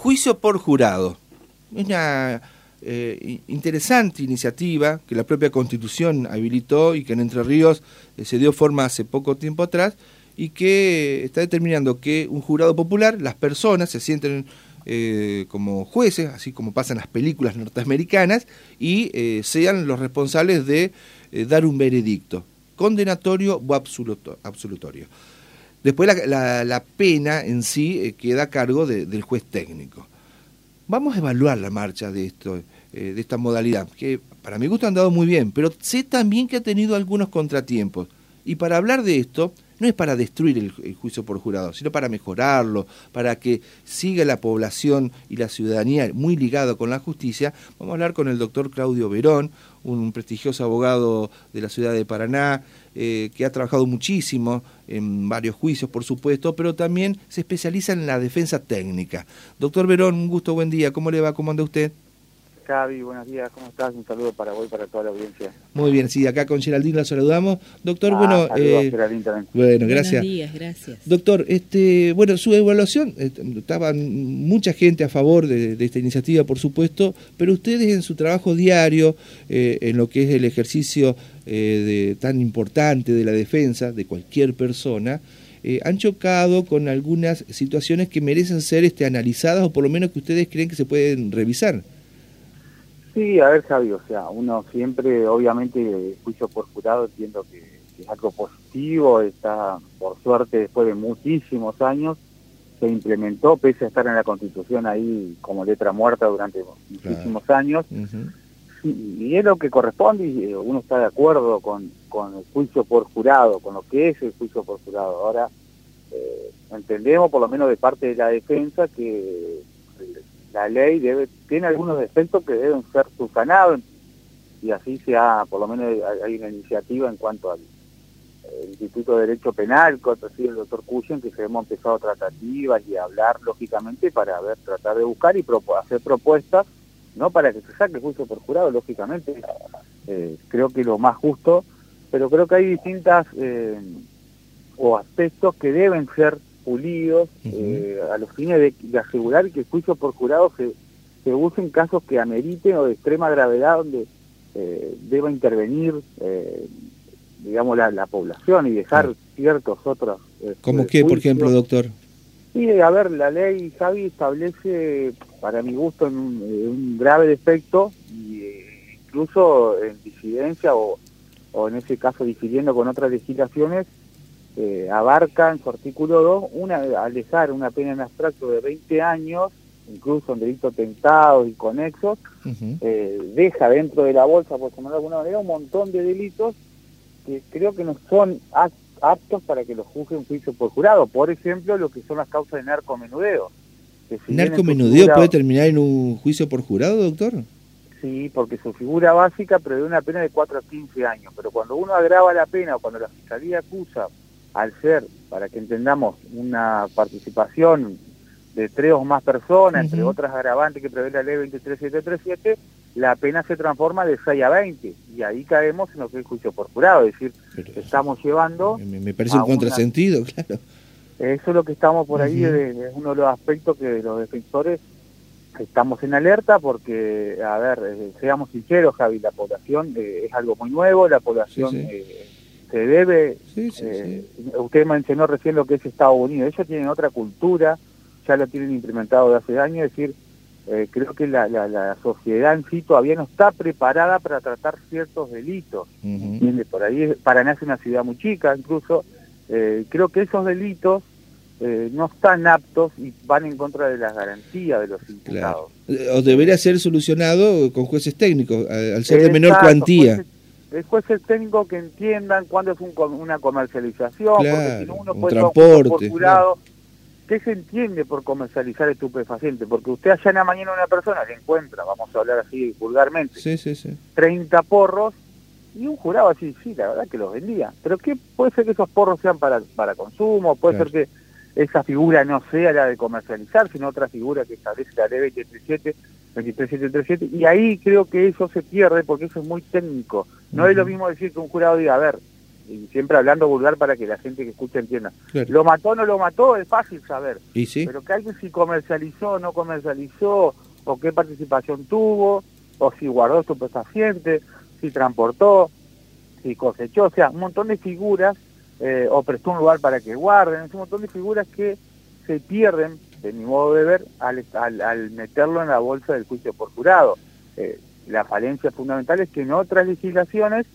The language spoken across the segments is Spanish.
juicio por jurado. Es una eh, interesante iniciativa que la propia Constitución habilitó y que en Entre Ríos eh, se dio forma hace poco tiempo atrás y que está determinando que un jurado popular, las personas se sienten eh, como jueces, así como pasan las películas norteamericanas, y sean los responsables de dar un veredicto, condenatorio o absolutorio. Después la, pena en sí queda a cargo del juez técnico. Vamos a evaluar la marcha de, esto, eh, de esta modalidad, que para mi gusto han dado muy bien, pero sé también que ha tenido algunos contratiempos. Y para hablar de esto, no es para destruir el, juicio por jurado, sino para mejorarlo, para que siga la población y la ciudadanía muy ligado con la justicia. Vamos a hablar con el doctor Claudio Verón, un prestigioso abogado de la ciudad de Paraná, eh, que ha trabajado muchísimo en varios juicios, por supuesto, pero también se especializa en la defensa técnica. Doctor Verón, un gusto, buen día. ¿Cómo le va? ¿Cómo anda usted? Javi, buenos días, ¿cómo estás? Un saludo para vos y para toda la audiencia. Muy bien, sí, acá con Geraldine la saludamos. Doctor, ah, bueno... Eh, también. Bueno, gracias. Buenos días, gracias. Doctor, este, bueno, su evaluación, eh, estaba mucha gente a favor de, esta iniciativa, por supuesto, pero ustedes en su trabajo diario, eh, en lo que es el ejercicio de, tan importante de la defensa de cualquier persona, han chocado con algunas situaciones que merecen ser este, analizadas o por lo menos que ustedes creen que se pueden revisar. Sí, a ver, Javi, o sea, uno siempre, obviamente, juicio por jurado, entiendo que, es algo positivo, está, por suerte, después de muchísimos años, se implementó, pese a estar en la Constitución ahí como letra muerta durante muchísimos años, y, es lo que corresponde, y eh, uno está de acuerdo con, con el juicio por jurado, con lo que es el juicio por jurado. Ahora, eh, entendemos, por lo menos de parte de la defensa, que la ley debe tiene algunos defectos que deben ser subsanados y así sea, por lo menos hay una iniciativa en cuanto al Instituto de Derecho Penal, con el doctor Cuyen, que se hemos empezado tratativas y a hablar lógicamente para ver, tratar de buscar y hacer propuestas, no para que se saque juicio por jurado, lógicamente, eh, creo que lo más justo, pero creo que hay distintas eh, o aspectos que deben ser pulidos eh, a los fines de, asegurar que el juicio por jurado se, se use en casos que ameriten o de extrema gravedad donde eh, deba intervenir eh, digamos la, población y dejar ciertos otros ¿Cómo qué, por ejemplo, doctor? Sí, a ver, la ley, Javi, establece, para mi gusto, un, un grave defecto, y, incluso en disidencia o, o en ese caso difiriendo con otras legislaciones, eh, abarca en su artículo 2 una, alejar una pena en abstracto de 20 años, incluso en delitos tentados y conexos, eh, deja dentro de la bolsa, por llamarlo de alguna manera, un montón de delitos que creo que no son aptos para que los juzgue un juicio por jurado. Por ejemplo, lo que son las causas de narcomenudeo. ¿Narcomenudeo puede terminar en un juicio por jurado, doctor? Sí, porque su figura básica prevé una pena de 4 a 15 años, pero cuando uno agrava la pena o cuando la fiscalía acusa al ser, para que entendamos, una participación de tres o más personas, entre otras agravantes que prevé la ley 23737, la pena se transforma de 6 a 20 y ahí caemos en lo que es juicio por jurado, es decir, estamos llevando... Me, parece un contrasentido, claro. Eso es lo que estamos por ahí, es, uno de los aspectos que los defensores estamos en alerta porque, a ver, eh, seamos sinceros, Javi, la población eh, es algo muy nuevo, la población... Eh, se debe, eh, usted mencionó recién lo que es Estados Unidos, ellos tienen otra cultura, ya lo tienen implementado de hace años, es decir, eh, creo que la, la, sociedad en sí todavía no está preparada para tratar ciertos delitos, Por ahí Paraná es una ciudad muy chica, incluso, eh, creo que esos delitos no están aptos y van en contra de las garantías de los imputados. O debería ser solucionado con jueces técnicos, al ser de menor cuantía. Después el técnico que entiendan cuándo es una comercialización, porque si no uno puede por jurado. ¿Qué se entiende por comercializar estupefaciente? Porque usted allá en la mañana una persona le encuentra, vamos a hablar así vulgarmente, sí, sí, sí. 30 porros y un jurado así, sí, la verdad que los vendía. Pero ¿qué puede ser que esos porros sean para, para consumo? Puede ser que esa figura no sea la de comercializar, sino otra figura que establece la ley 237 23737, y ahí creo que eso se pierde porque eso es muy técnico. No es lo mismo decir que un jurado diga, a ver, y siempre hablando vulgar para que la gente que escucha entienda. ¿Lo mató o no lo mató? Es fácil saber. ¿Y sí? Pero que alguien si comercializó o no comercializó, o qué participación tuvo, o si guardó su paciente, si transportó, si cosechó, o sea, un montón de figuras, eh, o prestó un lugar para que guarden, es un montón de figuras que se pierden, de mi modo de ver, al, al, meterlo en la bolsa del juicio por jurado. Eh, la falencia fundamental es que en otras legislaciones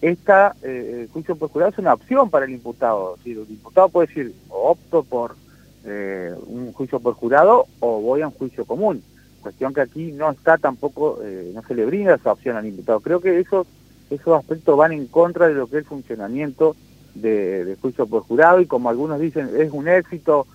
esta eh, juicio por jurado es una opción para el imputado. el imputado puede decir, opto por eh, un juicio por jurado o voy a un juicio común. Cuestión que aquí no está tampoco, no se le brinda esa opción al imputado. Creo que esos, esos aspectos van en contra de lo que es el funcionamiento de, juicio por jurado y como algunos dicen, es un éxito,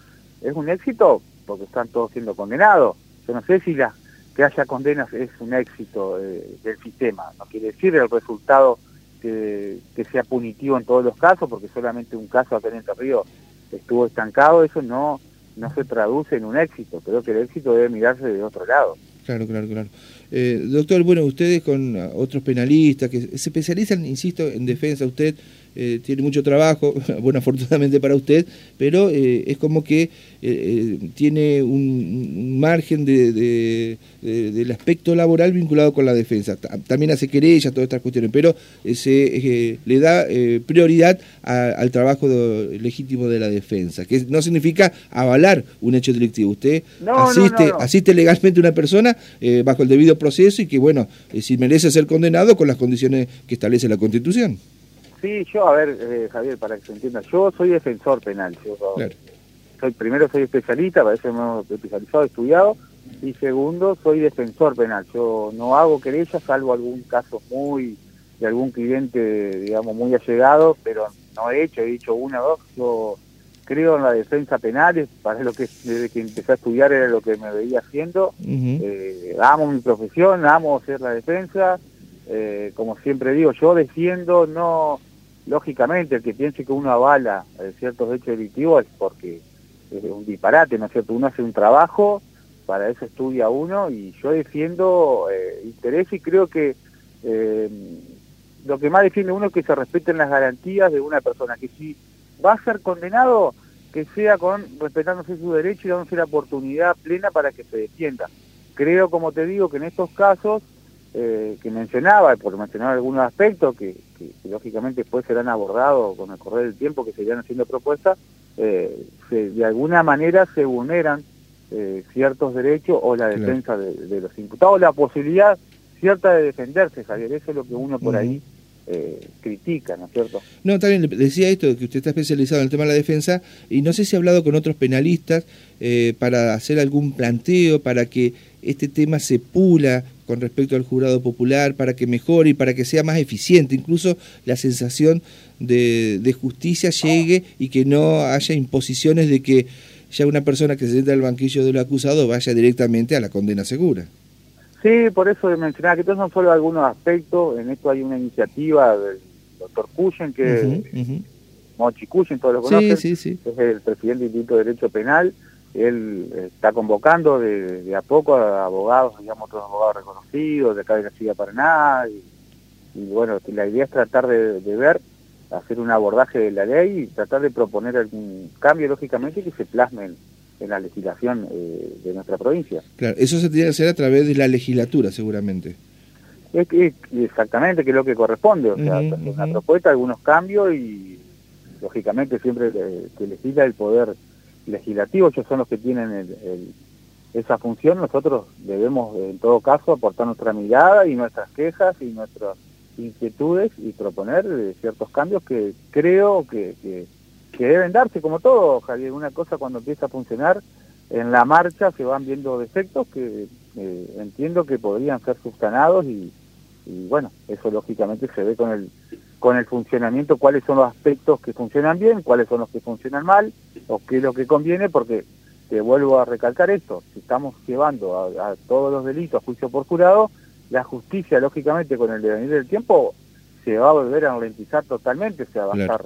es un éxito porque están todos siendo condenados. Yo no sé si la, que haya condenas es un éxito del sistema, no quiere decir el resultado que, sea punitivo en todos los casos, porque solamente un caso acá en Entre Ríos estuvo estancado, eso no, no se traduce en un éxito. Creo que el éxito debe mirarse de otro lado. Claro, claro, claro. Eh, doctor, bueno, ustedes con otros penalistas que se especializan, insisto, en defensa, usted eh, tiene mucho trabajo, bueno, afortunadamente para usted, pero eh, es como que eh, tiene un, margen de, del aspecto laboral vinculado con la defensa. También hace querellas, todas estas cuestiones, pero se le da prioridad al trabajo legítimo de la defensa, que no significa avalar un hecho delictivo. Usted asiste, asiste legalmente a una persona bajo el debido proceso y que, bueno, si merece ser condenado con las condiciones que establece la Constitución. Sí, yo, a ver, eh, Javier, para que se entienda, yo soy defensor penal. soy, primero soy especialista, para eso me he especializado, estudiado, y segundo, soy defensor penal. Yo no hago querellas, salvo algún caso muy de algún cliente, digamos, muy allegado, pero no he hecho, he dicho una o dos. Yo creo en la defensa penal, para lo que desde que empecé a estudiar era lo que me veía haciendo. Eh, amo mi profesión, amo hacer la defensa. Eh, como siempre digo, yo defiendo no lógicamente el que piense que uno avala eh, ciertos hechos delictivos es porque es un disparate, ¿no es cierto? Uno hace un trabajo, para eso estudia uno y yo defiendo eh, interés y creo que eh, lo que más defiende uno es que se respeten las garantías de una persona, que si va a ser condenado, que sea con respetándose su derecho y dándose la oportunidad plena para que se defienda. Creo, como te digo, que en estos casos eh, que mencionaba, por mencionar algunos aspectos que, lógicamente después serán abordados con el correr del tiempo, que se irán haciendo propuestas, eh, de alguna manera se vulneran eh, ciertos derechos o la defensa de, los imputados, la posibilidad cierta de defenderse, Javier, eso es lo que uno por ahí critica, ¿no es cierto? No, también decía esto, que usted está especializado en el tema de la defensa, y no sé si ha hablado con otros penalistas para hacer algún planteo, para que este tema se pula con respecto al jurado popular para que mejore y para que sea más eficiente, incluso la sensación de, justicia llegue y que no haya imposiciones de que ya una persona que se sienta al banquillo del acusado vaya directamente a la condena segura. Sí, por eso mencionaba que estos son solo algunos aspectos, en esto hay una iniciativa del doctor Cuyen, que Mochi Cuyen, todos lo conocen, sí, sí, es el presidente del Instituto de Derecho Penal, él está convocando de, a poco a abogados, digamos, otros abogados reconocidos de acá de la ciudad de Paraná, y, bueno, la idea es tratar de, ver, hacer un abordaje de la ley y tratar de proponer algún cambio, lógicamente, que se plasme en, la legislación eh, de nuestra provincia. Claro, eso se tiene que hacer a través de la legislatura, seguramente. Es que, exactamente, que es lo que corresponde, o sea, una propuesta, algunos cambios y, lógicamente, siempre que legisla el poder legislativos, ellos son los que tienen esa función, nosotros debemos en todo caso aportar nuestra mirada y nuestras quejas y nuestras inquietudes y proponer eh, ciertos cambios que creo que, que, deben darse como todo, Javier. Una cosa cuando empieza a funcionar, en la marcha se van viendo defectos que eh, entiendo que podrían ser subsanados y, y bueno, eso lógicamente se ve con el con el funcionamiento, cuáles son los aspectos que funcionan bien, cuáles son los que funcionan mal, o qué es lo que conviene, porque te vuelvo a recalcar esto, si estamos llevando a, todos los delitos a juicio por jurado, la justicia, lógicamente, con el devenir del tiempo, se va a volver a ralentizar totalmente, se va a estar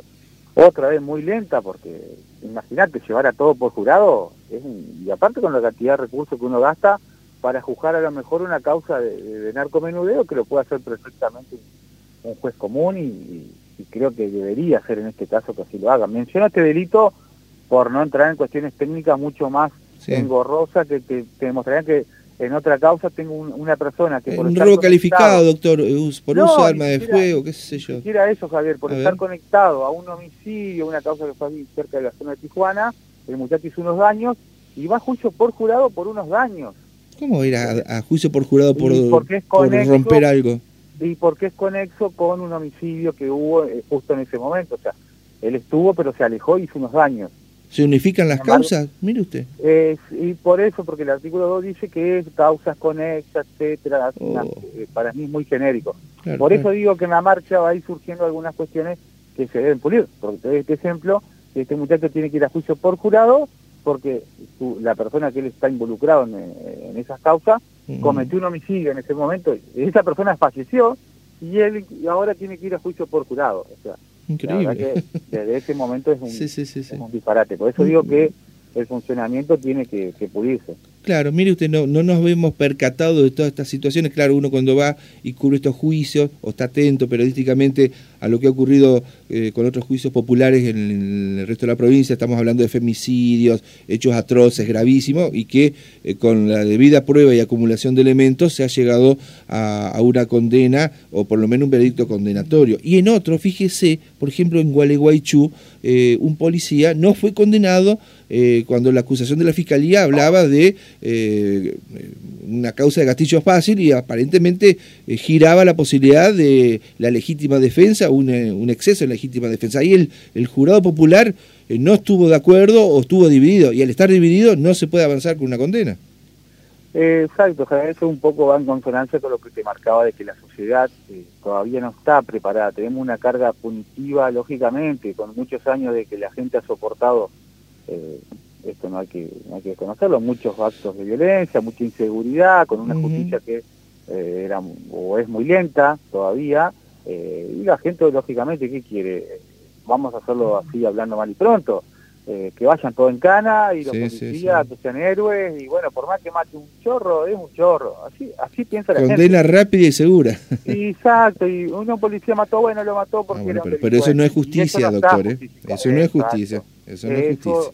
otra vez muy lenta, porque imagínate, llevar a todo por jurado, y aparte con la cantidad de recursos que uno gasta para juzgar a lo mejor una causa de, de narcomenudeo, que lo puede hacer perfectamente un juez común y, y creo que debería ser en este caso que así lo haga. Menciono este delito por no entrar en cuestiones técnicas mucho más engorrosas que, que, que demostrarían que en otra causa tengo una persona que... Por un robo calificado, doctor, por uso de arma de fuego, qué sé yo. Ni eso, Javier, por estar conectado a un homicidio, una causa que fue cerca de la zona de Tijuana, el muchacho hizo unos daños y va a juicio por jurado por unos daños. ¿Cómo ir a, juicio por jurado por, por romper algo? Y porque es conexo con un homicidio que hubo eh, justo en ese momento. O sea, él estuvo pero se alejó y hizo unos daños. ¿Se unifican las causas? Mire usted. y por eso, porque el artículo 2 dice que es causas conexas, etcétera, oh. eh, para mí es muy genérico. por eso digo que en la marcha va a ir surgiendo algunas cuestiones que se deben pulir. Porque este ejemplo, este muchacho tiene que ir a juicio por jurado porque la persona que él está involucrado en, esas causas cometió un homicidio en ese momento. Esa persona falleció y él ahora tiene que ir a juicio por jurado. O sea, Increíble. desde ese momento es un, disparate. Por eso digo que el funcionamiento tiene que, que pulirse. Claro, mire usted, no, no nos hemos percatado de todas estas situaciones. Claro, uno cuando va y cubre estos juicios, o está atento periodísticamente a lo que ha ocurrido eh, con otros juicios populares en, el resto de la provincia, estamos hablando de femicidios, hechos atroces, gravísimos, y que eh, con la debida prueba y acumulación de elementos se ha llegado a, una condena, o por lo menos un veredicto condenatorio. Y en otro, fíjese, por ejemplo, en Gualeguaychú, eh, un policía no fue condenado cuando la acusación de la fiscalía hablaba de eh, una causa de gatillo fácil y aparentemente eh, giraba la posibilidad de la legítima defensa, un, eh, exceso en legítima defensa. Ahí el, el jurado popular no estuvo de acuerdo o estuvo dividido y al estar dividido no se puede avanzar con una condena. exacto, eso un poco va en consonancia con lo que te marcaba de que la sociedad todavía no está preparada. Tenemos una carga punitiva, lógicamente, con muchos años de que la gente ha soportado esto no hay que no hay que desconocerlo, muchos actos de violencia, mucha inseguridad, con una justicia que eh, era o es muy lenta todavía, eh, y la gente lógicamente, ¿qué quiere? Vamos a hacerlo así hablando mal y pronto, eh, que vayan todo en cana y los policías que sean héroes, y bueno, por más que mate un chorro, es un chorro, así así piensa la gente. Condena rápida y segura. Exacto, y uno policía mató, bueno, lo mató porque ah, pero, eso no es justicia, doctor, Eso no es justicia, eso no es justicia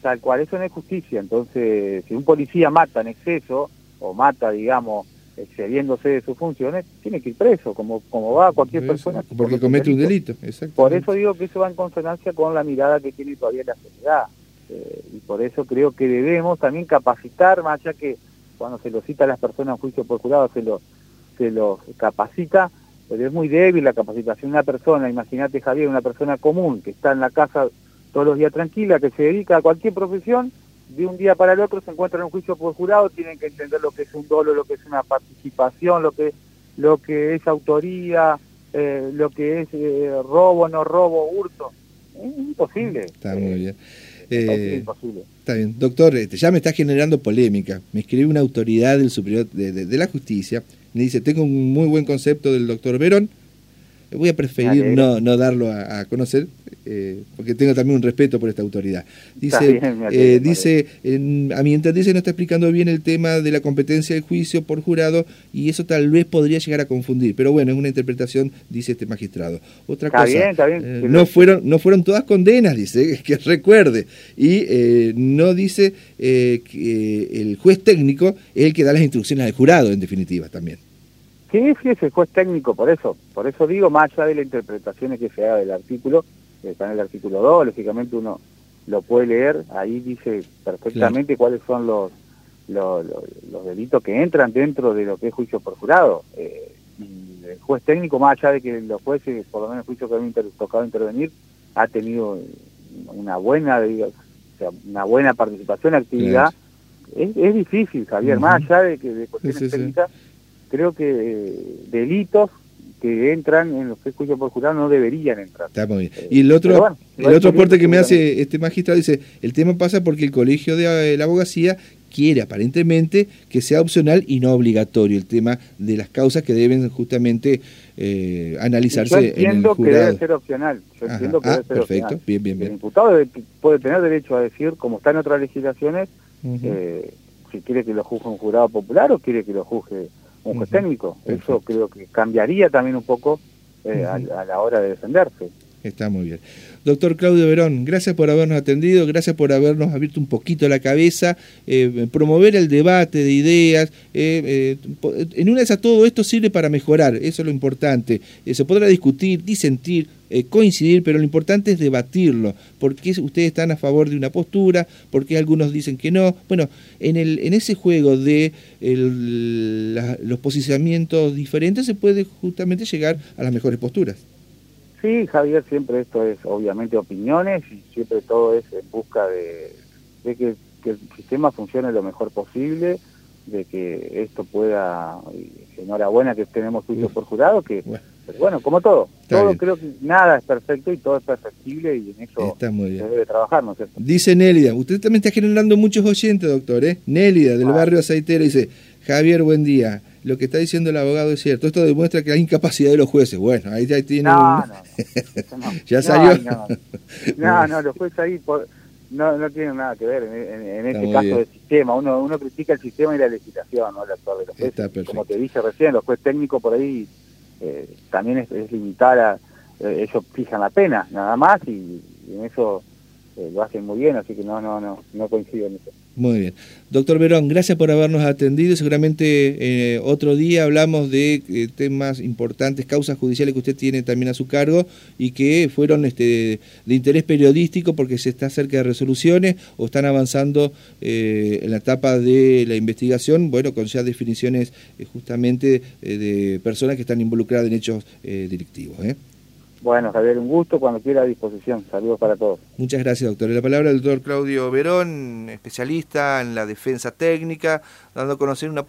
tal cual, eso no es justicia. Entonces, si un policía mata en exceso, o mata, digamos, excediéndose de sus funciones, tiene que ir preso, como, como va cualquier persona. Porque comete un delito, exacto. Por eso digo que eso va en consonancia con la mirada que tiene todavía la sociedad. Eh, y por eso creo que debemos también capacitar, más allá que cuando se lo cita a las personas en juicio por jurado se lo se los capacita, pero es muy débil la capacitación de una persona, imagínate Javier, una persona común que está en la casa todos los días tranquila, que se dedica a cualquier profesión, de un día para el otro se encuentra en un juicio por jurado, tienen que entender lo que es un dolo, lo que es una participación, lo que, lo que es autoría, eh, lo que es eh, robo, no robo, hurto. Es imposible. Está muy bien. Eh, imposible. Está bien. Doctor, este, ya me está generando polémica. Me escribe una autoridad del superior de, de la justicia. Me dice, tengo un muy buen concepto del doctor Verón, Voy a preferir no, no darlo a, conocer, eh, porque tengo también un respeto por esta autoridad. Dice, eh, dice a mi entender no está explicando bien el tema de la competencia del juicio por jurado y eso tal vez podría llegar a confundir, pero bueno, es una interpretación, dice este magistrado. Otra cosa, eh, no, fueron, no fueron todas condenas, dice, que recuerde, y no dice que el juez técnico es el que da las instrucciones al jurado, en definitiva, también. Sí, sí, es el juez técnico, por eso. Por eso digo, más allá de las interpretaciones que se haga del artículo, está en el artículo 2, lógicamente uno lo puede leer, ahí dice perfectamente cuáles son los, los, delitos que entran dentro de lo que es juicio por jurado. Eh, y el juez técnico, más allá de que los jueces, por lo menos el juicio que han tocado intervenir, ha tenido una buena, una buena participación, actividad. Es, difícil, Javier, más allá de que de cuestiones técnicas creo que eh, delitos que entran en los que juicio por jurado no deberían entrar. Está muy bien. Eh, y el otro, el otro aporte que me hace este magistrado dice, el tema pasa porque el colegio de eh, la abogacía quiere aparentemente que sea opcional y no obligatorio el tema de las causas que deben justamente analizarse Yo entiendo que debe ser opcional. Yo entiendo que ah, debe ser perfecto. Opcional. Bien, bien, bien. El imputado puede tener derecho a decir, como está en otras legislaciones, si quiere que lo juzgue un jurado popular o quiere que lo juzgue un juez técnico. Eso creo que cambiaría también un poco eh, a, la hora de defenderse. Está muy bien. Doctor Claudio Verón, gracias por habernos atendido, gracias por habernos abierto un poquito la cabeza, eh, promover el debate de ideas. Eh, eh, en una de esas todo esto sirve para mejorar, eso es lo importante. se podrá discutir, disentir, coincidir, pero lo importante es debatirlo. ¿Por qué ustedes están a favor de una postura? ¿Por qué algunos dicen que no? Bueno, en, el, en ese juego de los posicionamientos diferentes se puede justamente llegar a las mejores posturas. Sí, Javier, siempre esto es obviamente opiniones y siempre todo es en busca de, que, el sistema funcione lo mejor posible, de que esto pueda, enhorabuena que tenemos juicio por jurado, que bueno. como todo, todo creo que nada es perfecto y todo es perfectible y en eso se debe trabajar, ¿no es cierto? Dice Nélida, usted también está generando muchos oyentes, doctor, ¿eh? Nélida, del barrio Aceitero, dice, Javier, buen día lo que está diciendo el abogado es cierto. Esto demuestra que hay incapacidad de los jueces. Bueno, ahí ya tiene. No, no, ya salió. No, no, los jueces ahí no, no tienen nada que ver en, este caso del sistema. Uno, uno critica el sistema y la legislación, no el actor de los jueces. Como te dije recién, los jueces técnicos por ahí eh, también es, limitar a. Eh, ellos fijan la pena, nada más, y en eso eh, lo hacen muy bien, así que no, no, no, no coincido en eso. Muy bien. Doctor Verón, gracias por habernos atendido. Seguramente eh, otro día hablamos de eh, temas importantes, causas judiciales que usted tiene también a su cargo y que fueron este, de interés periodístico porque se está cerca de resoluciones o están avanzando en la etapa de la investigación, bueno, con ya definiciones justamente de personas que están involucradas en hechos delictivos. Bueno, Javier, un gusto, cuando quiera a disposición. Saludos para todos. Muchas gracias, doctor. La palabra del doctor Claudio Verón, especialista en la defensa técnica, dando a conocer una